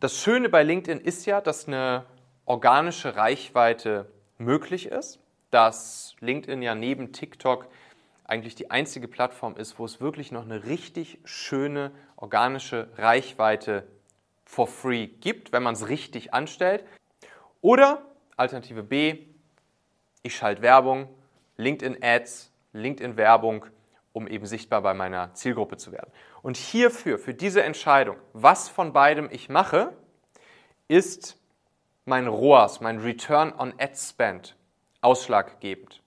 Das Schöne bei LinkedIn ist ja, dass eine organische Reichweite möglich ist, dass LinkedIn ja neben TikTok eigentlich die einzige Plattform ist, wo es wirklich noch eine richtig schöne organische Reichweite for free gibt, wenn man es richtig anstellt. Oder Alternative B, ich schalte Werbung, LinkedIn Ads, LinkedIn Werbung, um eben sichtbar bei meiner Zielgruppe zu werden. Und hierfür, für diese Entscheidung, was von beidem ich mache, ist mein ROAS, mein Return on Ad Spend, ausschlaggebend.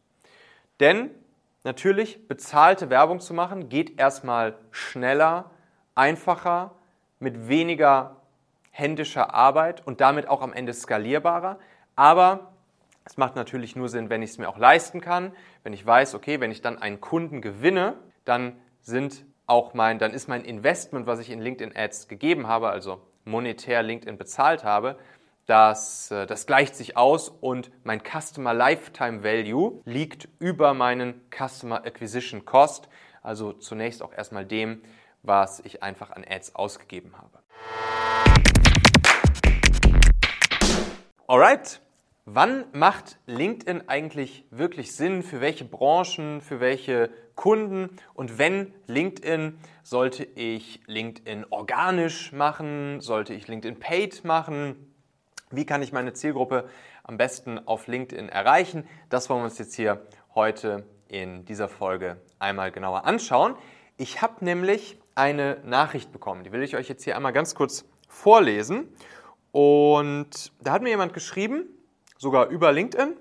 Denn natürlich, bezahlte Werbung zu machen, geht erstmal schneller, einfacher, mit weniger händischer Arbeit und damit auch am Ende skalierbarer. Aber es macht natürlich nur Sinn, wenn ich es mir auch leisten kann, wenn ich weiß, okay, wenn ich dann einen Kunden gewinne, dann sind auch mein, dann ist mein Investment, was ich in LinkedIn Ads gegeben habe, also monetär LinkedIn bezahlt habe, das, äh, das gleicht sich aus und mein Customer Lifetime Value liegt über meinen Customer Acquisition Cost, also zunächst auch erstmal dem, was ich einfach an Ads ausgegeben habe. Alright, wann macht LinkedIn eigentlich wirklich Sinn? Für welche Branchen, für welche Kunden? Und wenn LinkedIn, sollte ich LinkedIn organisch machen? Sollte ich LinkedIn Paid machen? Wie kann ich meine Zielgruppe am besten auf LinkedIn erreichen? Das wollen wir uns jetzt hier heute in dieser Folge einmal genauer anschauen. Ich habe nämlich eine Nachricht bekommen, die will ich euch jetzt hier einmal ganz kurz vorlesen. Und da hat mir jemand geschrieben, sogar über LinkedIn,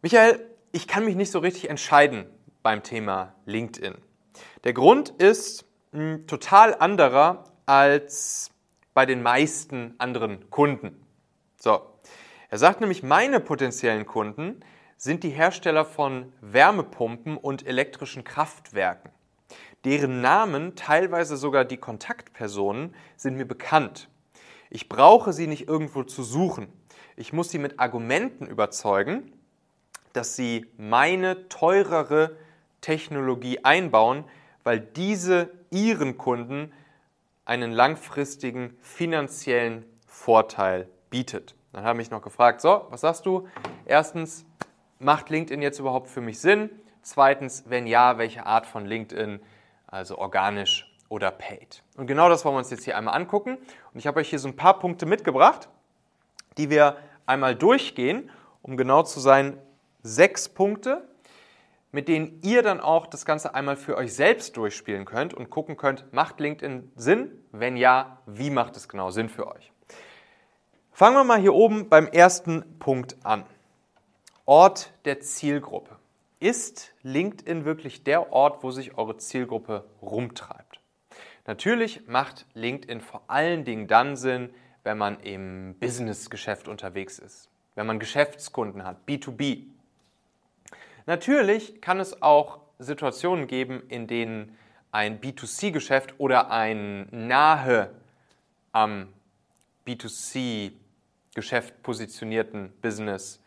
Michael, ich kann mich nicht so richtig entscheiden beim Thema LinkedIn. Der Grund ist ein total anderer als bei den meisten anderen Kunden. So, er sagt nämlich, meine potenziellen Kunden sind die Hersteller von Wärmepumpen und elektrischen Kraftwerken. Deren Namen, teilweise sogar die Kontaktpersonen, sind mir bekannt. Ich brauche sie nicht irgendwo zu suchen. Ich muss sie mit Argumenten überzeugen, dass sie meine teurere Technologie einbauen, weil diese ihren Kunden einen langfristigen finanziellen Vorteil bietet. Dann habe ich noch gefragt, so, was sagst du? Erstens, macht LinkedIn jetzt überhaupt für mich Sinn? Zweitens, wenn ja, welche Art von LinkedIn, also organisch oder paid. Und genau das wollen wir uns jetzt hier einmal angucken. Und ich habe euch hier so ein paar Punkte mitgebracht, die wir einmal durchgehen, um genau zu sein, sechs Punkte, mit denen ihr dann auch das Ganze einmal für euch selbst durchspielen könnt und gucken könnt, macht LinkedIn Sinn? Wenn ja, wie macht es genau Sinn für euch? Fangen wir mal hier oben beim ersten Punkt an. Ort der Zielgruppe. Ist LinkedIn wirklich der Ort, wo sich eure Zielgruppe rumtreibt? Natürlich macht LinkedIn vor allen Dingen dann Sinn, wenn man im Businessgeschäft unterwegs ist, wenn man Geschäftskunden hat, B2B. Natürlich kann es auch Situationen geben, in denen ein B2C-Geschäft oder ein nahe am B2C-Geschäft positionierten Business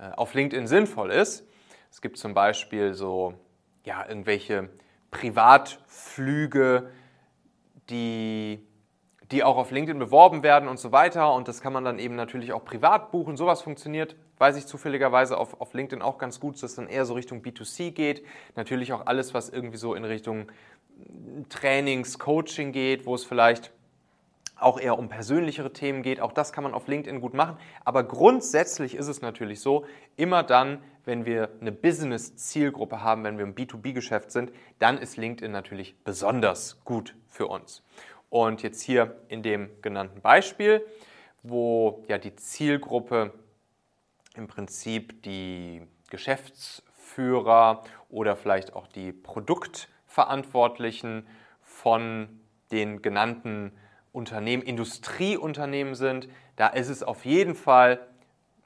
äh, auf LinkedIn sinnvoll ist. Es gibt zum Beispiel so ja, irgendwelche Privatflüge, die, die auch auf LinkedIn beworben werden und so weiter. Und das kann man dann eben natürlich auch privat buchen. Sowas funktioniert, weiß ich zufälligerweise auf, auf LinkedIn auch ganz gut, dass es dann eher so Richtung B2C geht. Natürlich auch alles, was irgendwie so in Richtung Trainings, Coaching geht, wo es vielleicht auch eher um persönlichere Themen geht. Auch das kann man auf LinkedIn gut machen. Aber grundsätzlich ist es natürlich so, immer dann, wenn wir eine Business-Zielgruppe haben, wenn wir im B2B-Geschäft sind, dann ist LinkedIn natürlich besonders gut für uns. Und jetzt hier in dem genannten Beispiel, wo ja die Zielgruppe im Prinzip die Geschäftsführer oder vielleicht auch die Produktverantwortlichen von den genannten Unternehmen, Industrieunternehmen sind, da ist es auf jeden Fall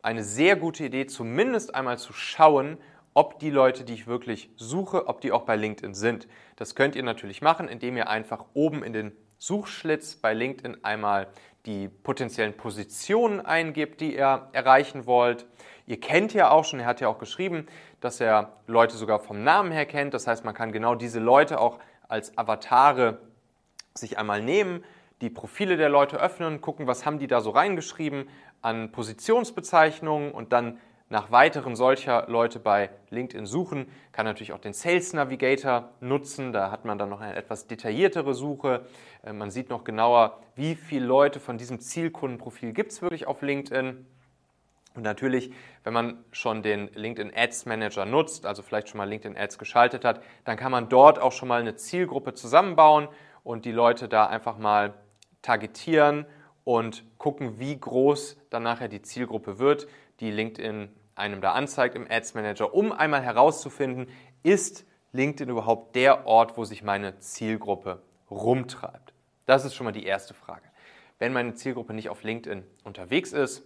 eine sehr gute Idee, zumindest einmal zu schauen, ob die Leute, die ich wirklich suche, ob die auch bei LinkedIn sind. Das könnt ihr natürlich machen, indem ihr einfach oben in den Suchschlitz bei LinkedIn einmal die potenziellen Positionen eingibt, die ihr erreichen wollt. Ihr kennt ja auch schon, er hat ja auch geschrieben, dass er Leute sogar vom Namen her kennt. Das heißt, man kann genau diese Leute auch als Avatare sich einmal nehmen, die Profile der Leute öffnen, gucken, was haben die da so reingeschrieben an Positionsbezeichnungen und dann nach weiteren solcher Leute bei LinkedIn suchen. Kann natürlich auch den Sales Navigator nutzen. Da hat man dann noch eine etwas detailliertere Suche. Äh, man sieht noch genauer, wie viele Leute von diesem Zielkundenprofil gibt es wirklich auf LinkedIn. Und natürlich, wenn man schon den LinkedIn Ads Manager nutzt, also vielleicht schon mal LinkedIn Ads geschaltet hat, dann kann man dort auch schon mal eine Zielgruppe zusammenbauen und die Leute da einfach mal targetieren und gucken, wie groß dann nachher die Zielgruppe wird, die LinkedIn einem da anzeigt im Ads Manager, um einmal herauszufinden, ist LinkedIn überhaupt der Ort, wo sich meine Zielgruppe rumtreibt? Das ist schon mal die erste Frage. Wenn meine Zielgruppe nicht auf LinkedIn unterwegs ist,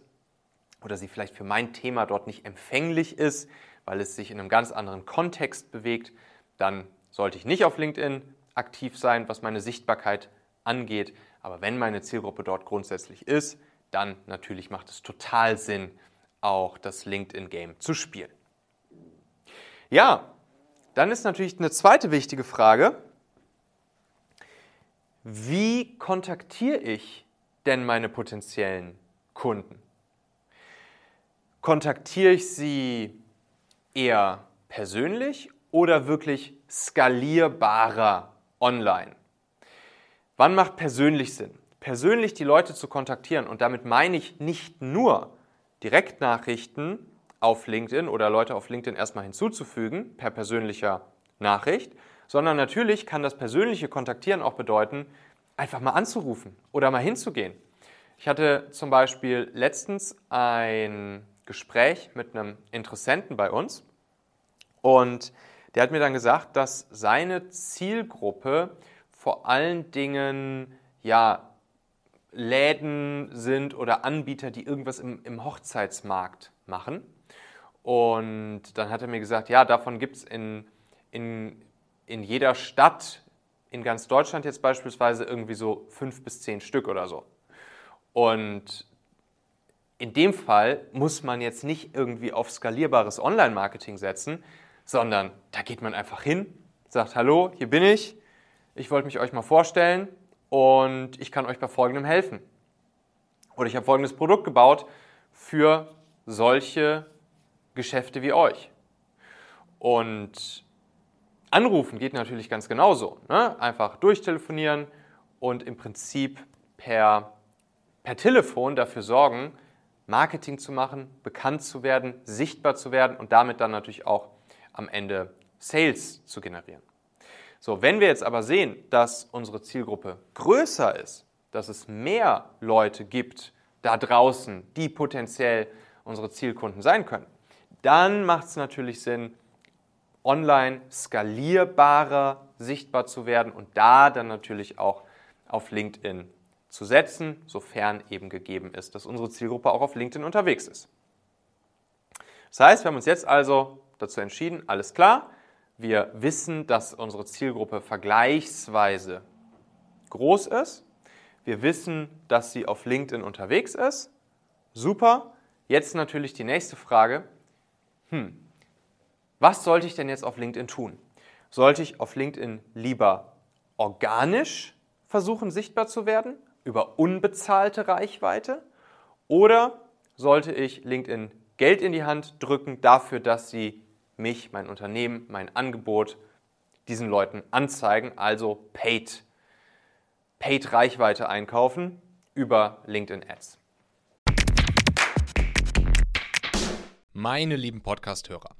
oder sie vielleicht für mein Thema dort nicht empfänglich ist, weil es sich in einem ganz anderen Kontext bewegt, dann sollte ich nicht auf LinkedIn aktiv sein, was meine Sichtbarkeit angeht. Aber wenn meine Zielgruppe dort grundsätzlich ist, dann natürlich macht es total Sinn, auch das LinkedIn-Game zu spielen. Ja, dann ist natürlich eine zweite wichtige Frage. Wie kontaktiere ich denn meine potenziellen Kunden? Kontaktiere ich sie eher persönlich oder wirklich skalierbarer online? Wann macht persönlich Sinn? Persönlich die Leute zu kontaktieren und damit meine ich nicht nur Direktnachrichten auf LinkedIn oder Leute auf LinkedIn erstmal hinzuzufügen per persönlicher Nachricht, sondern natürlich kann das persönliche Kontaktieren auch bedeuten, einfach mal anzurufen oder mal hinzugehen. Ich hatte zum Beispiel letztens ein Gespräch mit einem Interessenten bei uns und der hat mir dann gesagt, dass seine Zielgruppe vor allen Dingen ja, Läden sind oder Anbieter, die irgendwas im, im Hochzeitsmarkt machen. Und dann hat er mir gesagt, ja, davon gibt es in, in, in jeder Stadt in ganz Deutschland jetzt beispielsweise irgendwie so fünf bis zehn Stück oder so. Und in dem Fall muss man jetzt nicht irgendwie auf skalierbares Online-Marketing setzen, sondern da geht man einfach hin, sagt, hallo, hier bin ich, ich wollte mich euch mal vorstellen und ich kann euch bei Folgendem helfen. Oder ich habe folgendes Produkt gebaut für solche Geschäfte wie euch. Und anrufen geht natürlich ganz genauso. Ne? Einfach durchtelefonieren und im Prinzip per, per Telefon dafür sorgen, Marketing zu machen, bekannt zu werden, sichtbar zu werden und damit dann natürlich auch am Ende Sales zu generieren. So, wenn wir jetzt aber sehen, dass unsere Zielgruppe größer ist, dass es mehr Leute gibt da draußen, die potenziell unsere Zielkunden sein können, dann macht es natürlich Sinn, online skalierbarer sichtbar zu werden und da dann natürlich auch auf LinkedIn zu setzen, sofern eben gegeben ist, dass unsere Zielgruppe auch auf LinkedIn unterwegs ist. Das heißt, wir haben uns jetzt also dazu entschieden, alles klar, wir wissen, dass unsere Zielgruppe vergleichsweise groß ist. Wir wissen, dass sie auf LinkedIn unterwegs ist. Super. Jetzt natürlich die nächste Frage. Hm, was sollte ich denn jetzt auf LinkedIn tun? Sollte ich auf LinkedIn lieber organisch versuchen, sichtbar zu werden über unbezahlte Reichweite? Oder sollte ich LinkedIn Geld in die Hand drücken dafür, dass sie mich, mein Unternehmen, mein Angebot diesen Leuten anzeigen, also Paid, Paid Reichweite einkaufen über LinkedIn Ads? Meine lieben Podcast-Hörer.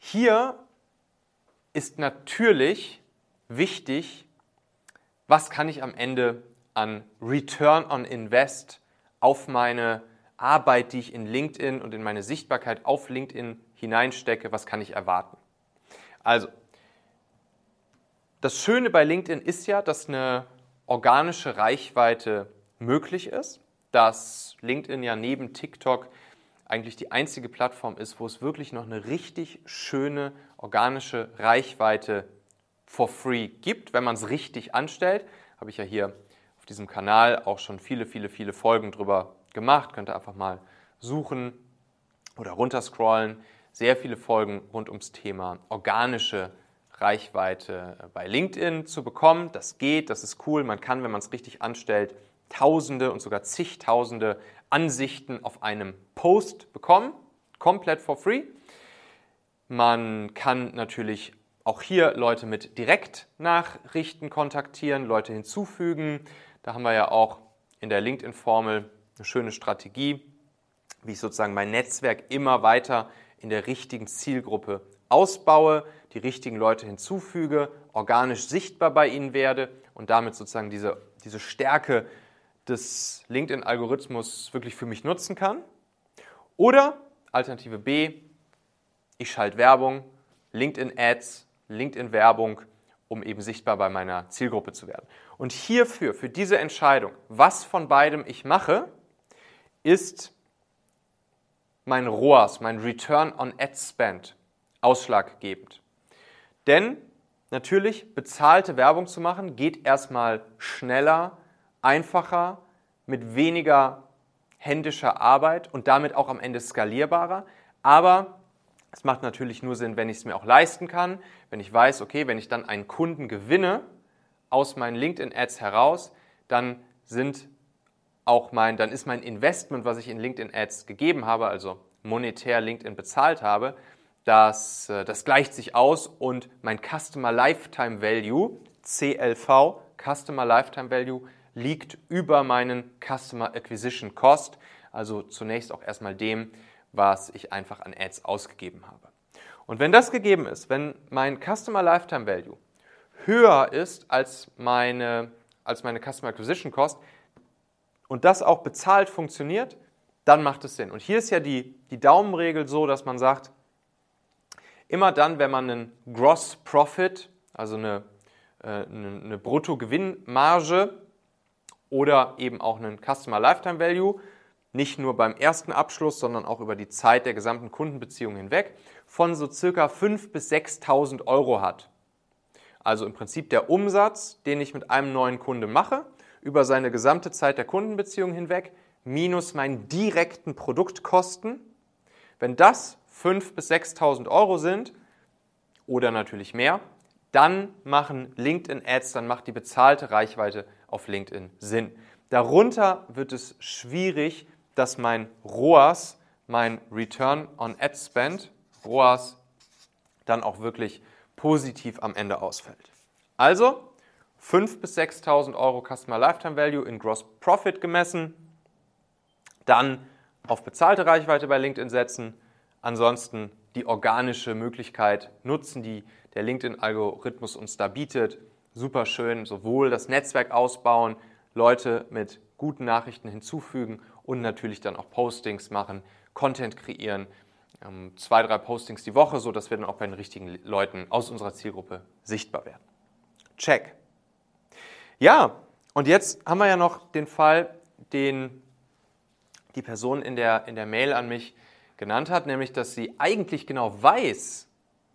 hier ist natürlich wichtig, was kann ich am Ende an Return on Invest auf meine Arbeit, die ich in LinkedIn und in meine Sichtbarkeit auf LinkedIn hineinstecke, was kann ich erwarten? Also, das Schöne bei LinkedIn ist ja, dass eine organische Reichweite möglich ist, dass LinkedIn ja neben TikTok eigentlich die einzige Plattform ist, wo es wirklich noch eine richtig schöne organische Reichweite for free gibt, wenn man es richtig anstellt. Habe ich ja hier auf diesem Kanal auch schon viele, viele, viele Folgen drüber gemacht. Könnt ihr einfach mal suchen oder runterscrollen. Sehr viele Folgen rund ums Thema organische Reichweite bei LinkedIn zu bekommen. Das geht, das ist cool. Man kann, wenn man es richtig anstellt, Tausende und sogar zigtausende Ansichten auf einem Post bekommen, komplett for free. Man kann natürlich auch hier Leute mit Direktnachrichten kontaktieren, Leute hinzufügen. Da haben wir ja auch in der LinkedIn-Formel eine schöne Strategie, wie ich sozusagen mein Netzwerk immer weiter in der richtigen Zielgruppe ausbaue, die richtigen Leute hinzufüge, organisch sichtbar bei ihnen werde und damit sozusagen diese, diese Stärke des LinkedIn-Algorithmus wirklich für mich nutzen kann. Oder Alternative B, ich schalte Werbung, LinkedIn-Ads, LinkedIn-Werbung, um eben sichtbar bei meiner Zielgruppe zu werden. Und hierfür, für diese Entscheidung, was von beidem ich mache, ist mein ROAS, mein Return on Ad Spend, ausschlaggebend. Denn natürlich, bezahlte Werbung zu machen, geht erstmal schneller, einfacher, mit weniger händischer Arbeit und damit auch am Ende skalierbarer. Aber es macht natürlich nur Sinn, wenn ich es mir auch leisten kann, wenn ich weiß, okay, wenn ich dann einen Kunden gewinne aus meinen LinkedIn-Ads heraus, dann sind auch mein, dann ist mein Investment, was ich in LinkedIn Ads gegeben habe, also monetär LinkedIn bezahlt habe, das, äh, das gleicht sich aus und mein Customer Lifetime Value, CLV, Customer Lifetime Value, liegt über meinen Customer Acquisition Cost, also zunächst auch erstmal dem, was ich einfach an Ads ausgegeben habe. Und wenn das gegeben ist, wenn mein Customer Lifetime Value höher ist als meine, als meine Customer Acquisition Cost, und das auch bezahlt funktioniert, dann macht es Sinn. Und hier ist ja die, die Daumenregel so, dass man sagt, immer dann, wenn man einen Gross Profit, also eine, äh, eine, eine Bruttogewinnmarge oder eben auch einen Customer Lifetime Value, nicht nur beim ersten Abschluss, sondern auch über die Zeit der gesamten Kundenbeziehung hinweg, von so circa 5.000 bis 6.000 Euro hat. Also im Prinzip der Umsatz, den ich mit einem neuen Kunde mache über seine gesamte Zeit der Kundenbeziehung hinweg minus meinen direkten Produktkosten. Wenn das 5.000 bis 6.000 Euro sind oder natürlich mehr, dann machen LinkedIn-Ads, dann macht die bezahlte Reichweite auf LinkedIn Sinn. Darunter wird es schwierig, dass mein ROAS, mein Return on Ad Spend, ROAS, dann auch wirklich positiv am Ende ausfällt. Also 5.000 bis 6.000 Euro Customer Lifetime Value in Gross Profit gemessen, dann auf bezahlte Reichweite bei LinkedIn setzen, ansonsten die organische Möglichkeit nutzen, die der LinkedIn-Algorithmus uns da bietet. Super schön, sowohl das Netzwerk ausbauen, Leute mit guten Nachrichten hinzufügen und natürlich dann auch Postings machen, Content kreieren, ähm, zwei, drei Postings die Woche, sodass wir dann auch bei den richtigen Leuten aus unserer Zielgruppe sichtbar werden. Check. Ja, und jetzt haben wir ja noch den Fall, den die Person in der, in der Mail an mich genannt hat, nämlich dass sie eigentlich genau weiß,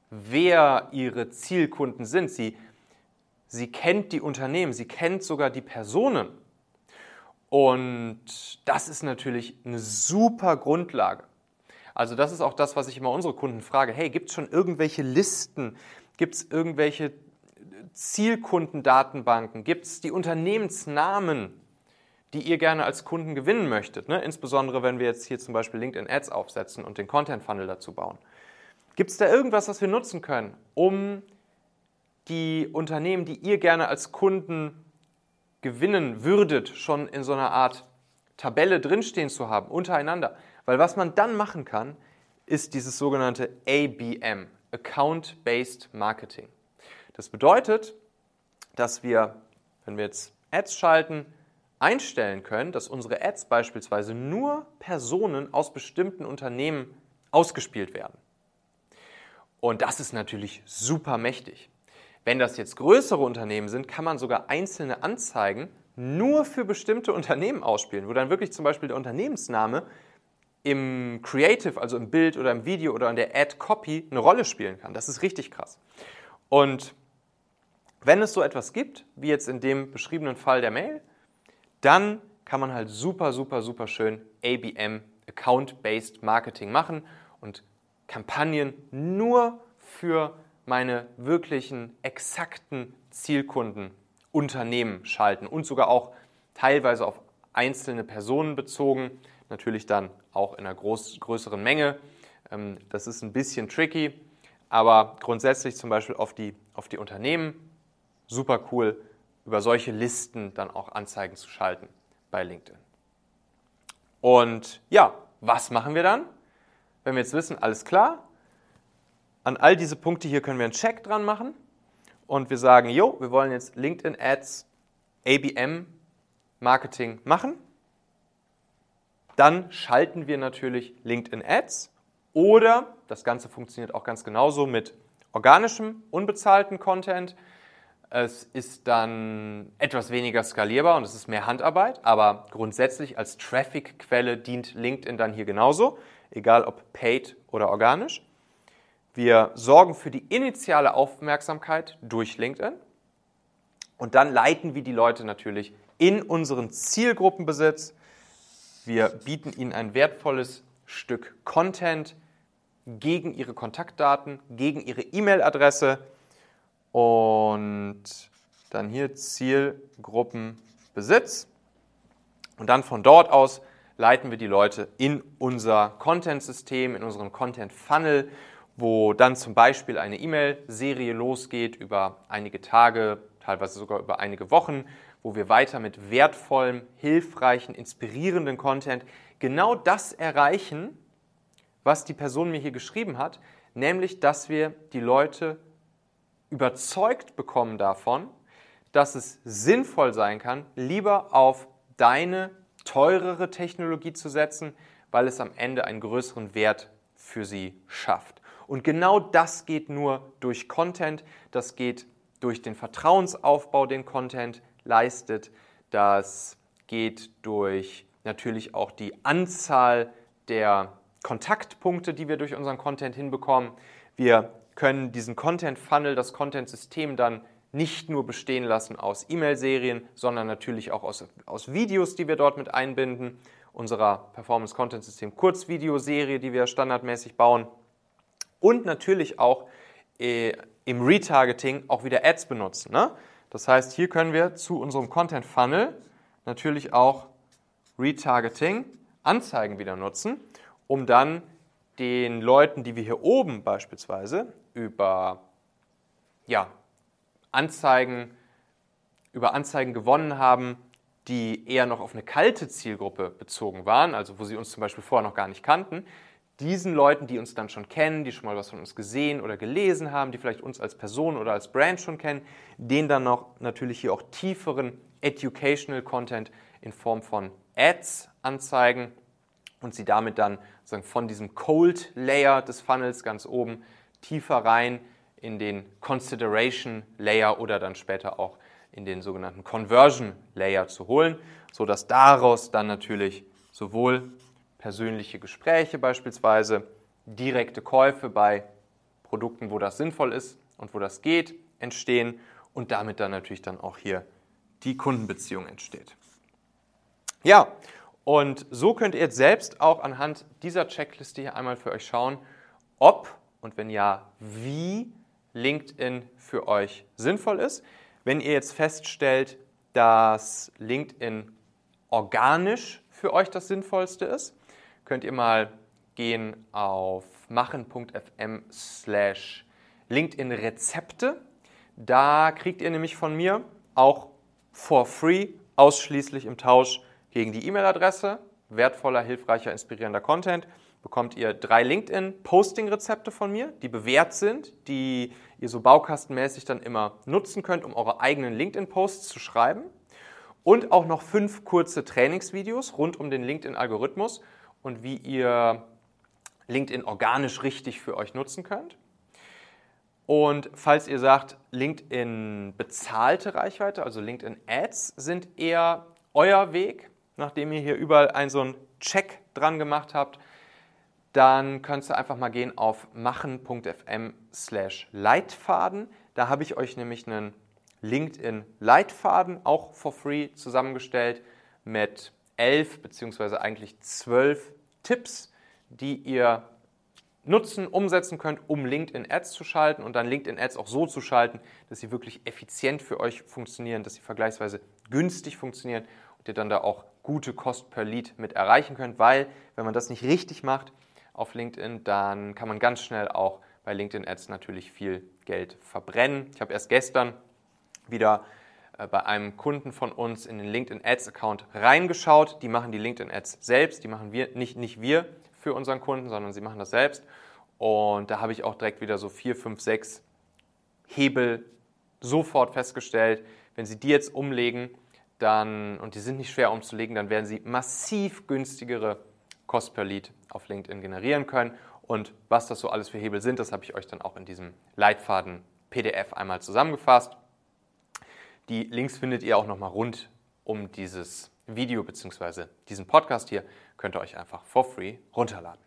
wer ihre Zielkunden sind. Sie, sie kennt die Unternehmen, sie kennt sogar die Personen. Und das ist natürlich eine super Grundlage. Also das ist auch das, was ich immer unsere Kunden frage. Hey, gibt es schon irgendwelche Listen? Gibt es irgendwelche Zielkundendatenbanken? Gibt es die Unternehmensnamen, die ihr gerne als Kunden gewinnen möchtet? Ne? Insbesondere, wenn wir jetzt hier zum Beispiel LinkedIn Ads aufsetzen und den Content Funnel dazu bauen. Gibt es da irgendwas, was wir nutzen können, um die Unternehmen, die ihr gerne als Kunden gewinnen würdet, schon in so einer Art Tabelle drinstehen zu haben, untereinander? Weil was man dann machen kann, ist dieses sogenannte ABM, Account-Based Marketing. Das bedeutet, dass wir, wenn wir jetzt Ads schalten, einstellen können, dass unsere Ads beispielsweise nur Personen aus bestimmten Unternehmen ausgespielt werden. Und das ist natürlich super mächtig. Wenn das jetzt größere Unternehmen sind, kann man sogar einzelne Anzeigen nur für bestimmte Unternehmen ausspielen, wo dann wirklich zum Beispiel der Unternehmensname im Creative, also im Bild oder im Video oder in der Ad-Copy eine Rolle spielen kann. Das ist richtig krass. Und wenn es so etwas gibt, wie jetzt in dem beschriebenen Fall der Mail, dann kann man halt super, super, super schön ABM, Account-Based Marketing machen und Kampagnen nur für meine wirklichen, exakten Zielkunden, Unternehmen schalten und sogar auch teilweise auf einzelne Personen bezogen, natürlich dann auch in einer groß, größeren Menge. Ähm, das ist ein bisschen tricky, aber grundsätzlich zum Beispiel auf die, auf die Unternehmen super cool, über solche Listen dann auch Anzeigen zu schalten bei LinkedIn. Und ja, was machen wir dann? Wenn wir jetzt wissen, alles klar, an all diese Punkte hier können wir einen Check dran machen und wir sagen, jo, wir wollen jetzt LinkedIn Ads ABM Marketing machen. Dann schalten wir natürlich LinkedIn Ads oder das Ganze funktioniert auch ganz genauso mit organischem, unbezahlten Content. Es ist dann etwas weniger skalierbar und es ist mehr Handarbeit, aber grundsätzlich als Traffic-Quelle dient LinkedIn dann hier genauso, egal ob paid oder organisch. Wir sorgen für die initiale Aufmerksamkeit durch LinkedIn und dann leiten wir die Leute natürlich in unseren Zielgruppenbesitz. Wir bieten ihnen ein wertvolles Stück Content gegen ihre Kontaktdaten, gegen ihre E-Mail-Adresse und dann hier Zielgruppenbesitz. Und dann von dort aus leiten wir die Leute in unser Content-System, in unseren Content-Funnel wo dann zum Beispiel eine E-Mail-Serie losgeht über einige Tage, teilweise sogar über einige Wochen, wo wir weiter mit wertvollem, hilfreichen, inspirierenden Content genau das erreichen, was die Person mir hier geschrieben hat, nämlich dass wir die Leute überzeugt bekommen davon, dass es sinnvoll sein kann, lieber auf deine teurere Technologie zu setzen, weil es am Ende einen größeren Wert für sie schafft. Und genau das geht nur durch Content, das geht durch den Vertrauensaufbau, den Content leistet, das geht durch natürlich auch die Anzahl der Kontaktpunkte, die wir durch unseren Content hinbekommen. Wir können diesen Content-Funnel, das Content-System dann nicht nur bestehen lassen aus E-Mail-Serien, sondern natürlich auch aus, aus Videos, die wir dort mit einbinden, unserer Performance-Content-System Kurzvideoserie, die wir standardmäßig bauen und natürlich auch äh, im Retargeting auch wieder Ads benutzen. Ne? Das heißt, hier können wir zu unserem Content Funnel natürlich auch Retargeting, Anzeigen wieder nutzen, um dann den Leuten, die wir hier oben beispielsweise über ja, Anzeigen, über Anzeigen gewonnen haben, die eher noch auf eine kalte Zielgruppe bezogen waren, also wo sie uns zum Beispiel vorher noch gar nicht kannten, diesen Leuten, die uns dann schon kennen, die schon mal was von uns gesehen oder gelesen haben, die vielleicht uns als Person oder als Brand schon kennen, denen dann noch natürlich hier auch tieferen Educational Content in Form von Ads anzeigen und sie damit dann sagen, von diesem Cold Layer des Funnels ganz oben tiefer rein in den Consideration Layer oder dann später auch in den sogenannten Conversion Layer zu holen, sodass daraus dann natürlich sowohl persönliche Gespräche beispielsweise, direkte Käufe bei Produkten, wo das sinnvoll ist und wo das geht, entstehen und damit dann natürlich dann auch hier die Kundenbeziehung entsteht. Ja, und so könnt ihr jetzt selbst auch anhand dieser Checkliste hier einmal für euch schauen, ob und wenn ja, wie LinkedIn für euch sinnvoll ist. Wenn ihr jetzt feststellt, dass LinkedIn organisch für euch das Sinnvollste ist, könnt ihr mal gehen auf machen.fm slash LinkedIn Rezepte. Da kriegt ihr nämlich von mir auch for free, ausschließlich im Tausch gegen die E-Mail-Adresse, wertvoller, hilfreicher, inspirierender Content, bekommt ihr drei LinkedIn-Posting-Rezepte von mir, die bewährt sind, die ihr so baukastenmäßig dann immer nutzen könnt, um eure eigenen LinkedIn-Posts zu schreiben. Und auch noch fünf kurze Trainingsvideos rund um den LinkedIn-Algorithmus und wie ihr LinkedIn organisch richtig für euch nutzen könnt. Und falls ihr sagt, LinkedIn bezahlte Reichweite, also LinkedIn Ads, sind eher euer Weg, nachdem ihr hier überall einen so einen Check dran gemacht habt, dann könnt ihr einfach mal gehen auf machen.fm slash Leitfaden. Da habe ich euch nämlich einen LinkedIn-Leitfaden auch for free zusammengestellt mit elf beziehungsweise eigentlich zwölf Tipps, die ihr nutzen, umsetzen könnt, um LinkedIn Ads zu schalten und dann LinkedIn Ads auch so zu schalten, dass sie wirklich effizient für euch funktionieren, dass sie vergleichsweise günstig funktionieren und ihr dann da auch gute Kost per Lead mit erreichen könnt, weil wenn man das nicht richtig macht auf LinkedIn, dann kann man ganz schnell auch bei LinkedIn Ads natürlich viel Geld verbrennen. Ich habe erst gestern wieder bei einem Kunden von uns in den LinkedIn Ads Account reingeschaut. Die machen die LinkedIn Ads selbst, die machen wir nicht, nicht wir für unseren Kunden, sondern sie machen das selbst. Und da habe ich auch direkt wieder so vier, fünf, sechs Hebel sofort festgestellt. Wenn Sie die jetzt umlegen, dann, und die sind nicht schwer umzulegen, dann werden Sie massiv günstigere Cost per Lead auf LinkedIn generieren können. Und was das so alles für Hebel sind, das habe ich euch dann auch in diesem Leitfaden PDF einmal zusammengefasst. Die Links findet ihr auch nochmal rund um dieses Video bzw. diesen Podcast hier. Könnt ihr euch einfach for free runterladen.